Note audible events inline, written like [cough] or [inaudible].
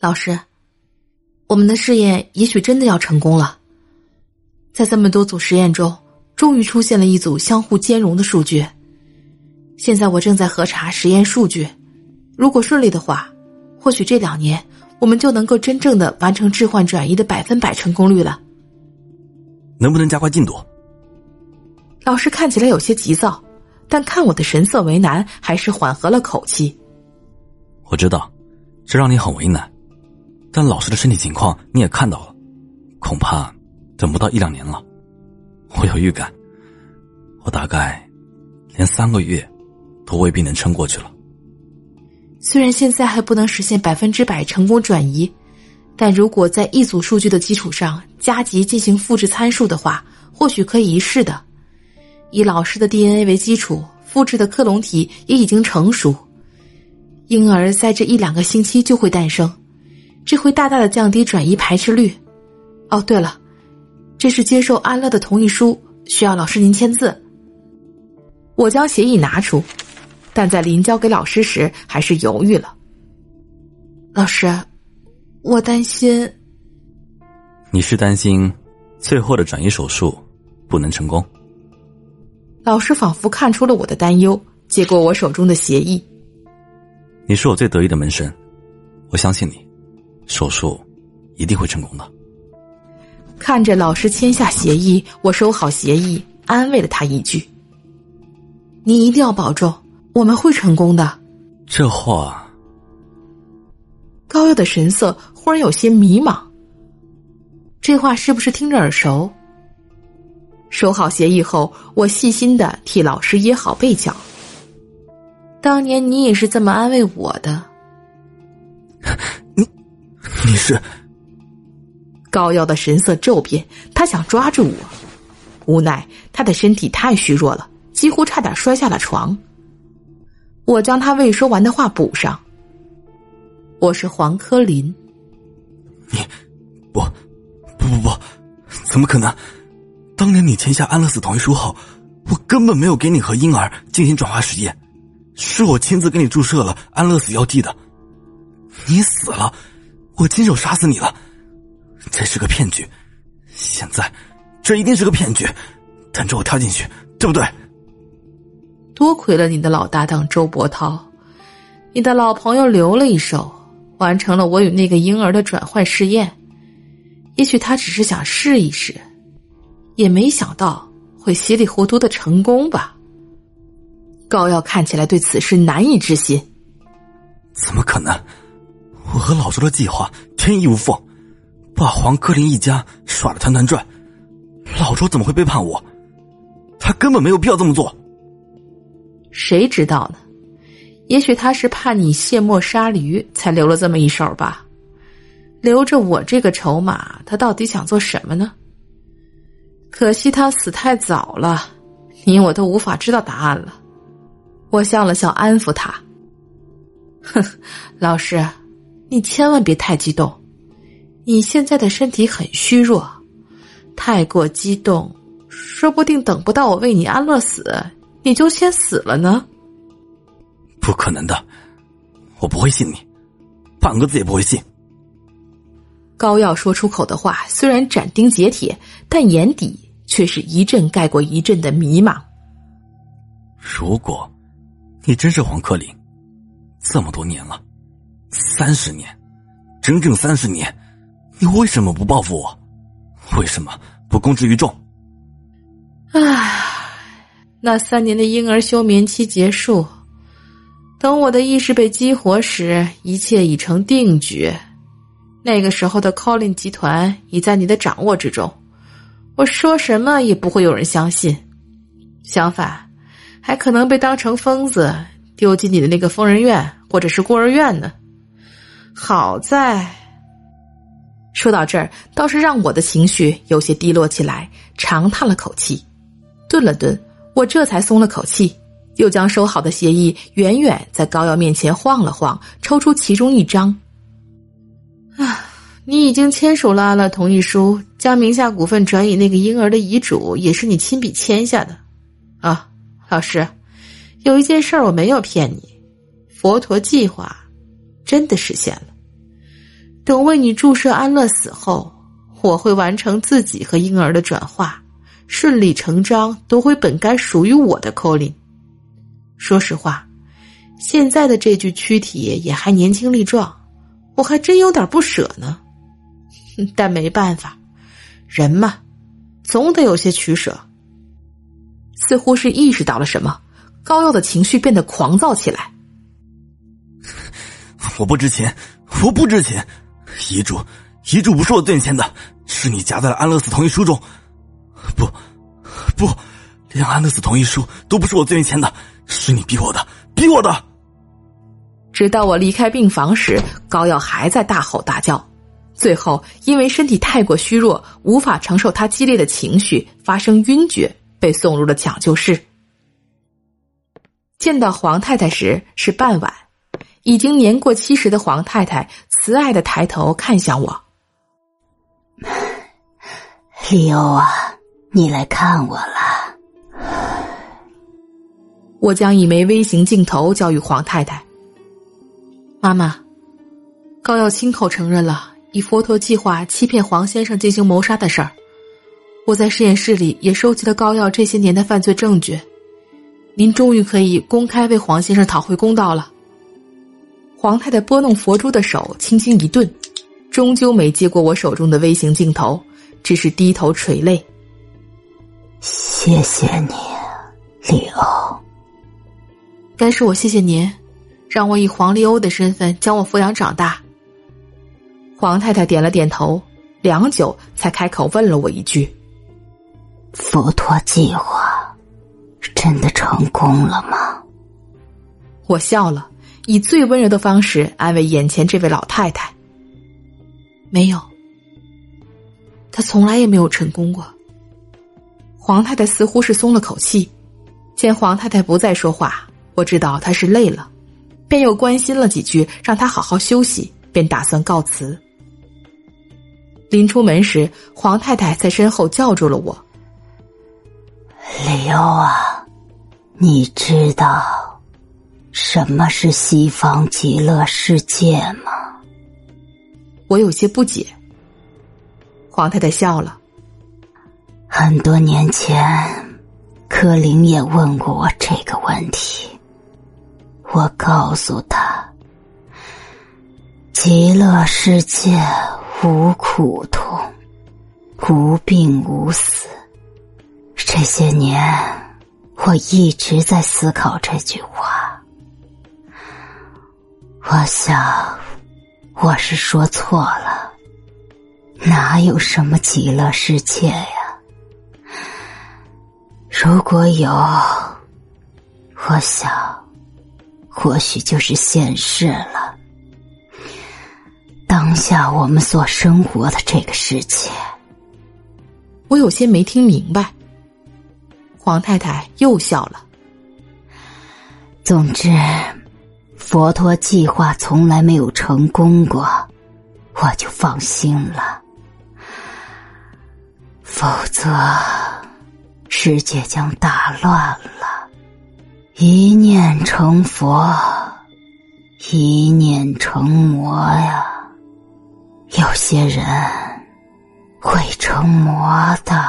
老师，我们的试验也许真的要成功了。在这么多组实验中，终于出现了一组相互兼容的数据。现在我正在核查实验数据，如果顺利的话，或许这两年我们就能够真正的完成置换转移的百分百成功率了。能不能加快进度？老师看起来有些急躁，但看我的神色为难，还是缓和了口气。我知道，这让你很为难，但老师的身体情况你也看到了，恐怕等不到一两年了。我有预感，我大概连三个月都未必能撑过去了。虽然现在还不能实现百分之百成功转移，但如果在一组数据的基础上加急进行复制参数的话，或许可以一试的。以老师的 DNA 为基础，复制的克隆体也已经成熟，婴儿在这一两个星期就会诞生，这会大大的降低转移排斥率。哦，对了，这是接受安乐的同意书，需要老师您签字。我将协议拿出，但在临交给老师时还是犹豫了。老师，我担心。你是担心最后的转移手术不能成功？老师仿佛看出了我的担忧，接过我手中的协议。你是我最得意的门生，我相信你，手术一定会成功的。看着老师签下协议，我收好协议，安慰了他一句：“你一定要保重，我们会成功的。”这话，高耀的神色忽然有些迷茫。这话是不是听着耳熟？收好协议后，我细心的替老师掖好被角。当年你也是这么安慰我的。你，是？高耀的神色骤变，他想抓住我，无奈他的身体太虚弱了，几乎差点摔下了床。我将他未说完的话补上：“我是黄科林。”你，不，不不不，怎么可能？当年你签下安乐死同意书后，我根本没有给你和婴儿进行转化实验，是我亲自给你注射了安乐死药剂的。你死了，我亲手杀死你了，这是个骗局。现在，这一定是个骗局，等着我跳进去，对不对？多亏了你的老搭档周伯涛，你的老朋友留了一手，完成了我与那个婴儿的转换试验。也许他只是想试一试。也没想到会稀里糊涂的成功吧。高耀看起来对此事难以置信。怎么可能？我和老周的计划天衣无缝，把黄科林一家耍的团团转。老周怎么会背叛我？他根本没有必要这么做。谁知道呢？也许他是怕你卸磨杀驴，才留了这么一手吧。留着我这个筹码，他到底想做什么呢？可惜他死太早了，你我都无法知道答案了。我笑了笑，安抚他：“哼，老师，你千万别太激动。你现在的身体很虚弱，太过激动，说不定等不到我为你安乐死，你就先死了呢。”不可能的，我不会信你，半个字也不会信。高耀说出口的话虽然斩钉截铁，但眼底却是一阵盖过一阵的迷茫。如果，你真是黄克林，这么多年了，三十年，整整三十年，你为什么不报复我？为什么不公之于众？唉，那三年的婴儿休眠期结束，等我的意识被激活时，一切已成定局。那个时候的 Colin 集团已在你的掌握之中，我说什么也不会有人相信，相反，还可能被当成疯子丢进你的那个疯人院或者是孤儿院呢。好在，说到这儿，倒是让我的情绪有些低落起来，长叹了口气，顿了顿，我这才松了口气，又将收好的协议远远在高瑶面前晃了晃，抽出其中一张。啊，你已经签署了了同意书，将名下股份转移那个婴儿的遗嘱也是你亲笔签下的。啊，老师，有一件事我没有骗你，佛陀计划真的实现了。等为你注射安乐死后，我会完成自己和婴儿的转化，顺理成章夺回本该属于我的 Colin。说实话，现在的这具躯体也还年轻力壮，我还真有点不舍呢。[laughs] 但没办法，人嘛，总得有些取舍。似乎是意识到了什么，高耀的情绪变得狂躁起来。我不值钱，我不值钱。遗嘱，遗嘱不是我自愿签的，是你夹在了安乐死同意书中。不，不，连安乐死同意书都不是我自愿签的，是你逼我的，逼我的。直到我离开病房时，高耀还在大吼大叫。最后，因为身体太过虚弱，无法承受他激烈的情绪，发生晕厥，被送入了抢救室。见到黄太太时是傍晚。已经年过七十的黄太太慈爱的抬头看向我：“ [sighs] 李欧啊，你来看我了。”我将一枚微型镜头交予黄太太。妈妈，高耀亲口承认了以佛陀计划欺骗黄先生进行谋杀的事儿。我在实验室里也收集了高耀这些年的犯罪证据。您终于可以公开为黄先生讨回公道了。黄太太拨弄佛珠的手轻轻一顿，终究没接过我手中的微型镜头，只是低头垂泪。谢谢你，李欧。该是我谢谢您，让我以黄丽欧的身份将我抚养长大。黄太太点了点头，良久才开口问了我一句：“佛陀计划真的成功了吗？”我笑了。以最温柔的方式安慰眼前这位老太太。没有，他从来也没有成功过。黄太太似乎是松了口气，见黄太太不再说话，我知道她是累了，便又关心了几句，让她好好休息，便打算告辞。临出门时，黄太太在身后叫住了我：“李欧啊，你知道。”什么是西方极乐世界吗？我有些不解。皇太太笑了。很多年前，柯林也问过我这个问题。我告诉他，极乐世界无苦痛，无病无死。这些年，我一直在思考这句话。我想，我是说错了。哪有什么极乐世界呀？如果有，我想，或许就是现世了。当下我们所生活的这个世界，我有些没听明白。黄太太又笑了。总之。佛陀计划从来没有成功过，我就放心了。否则，世界将大乱了。一念成佛，一念成魔呀！有些人会成魔的。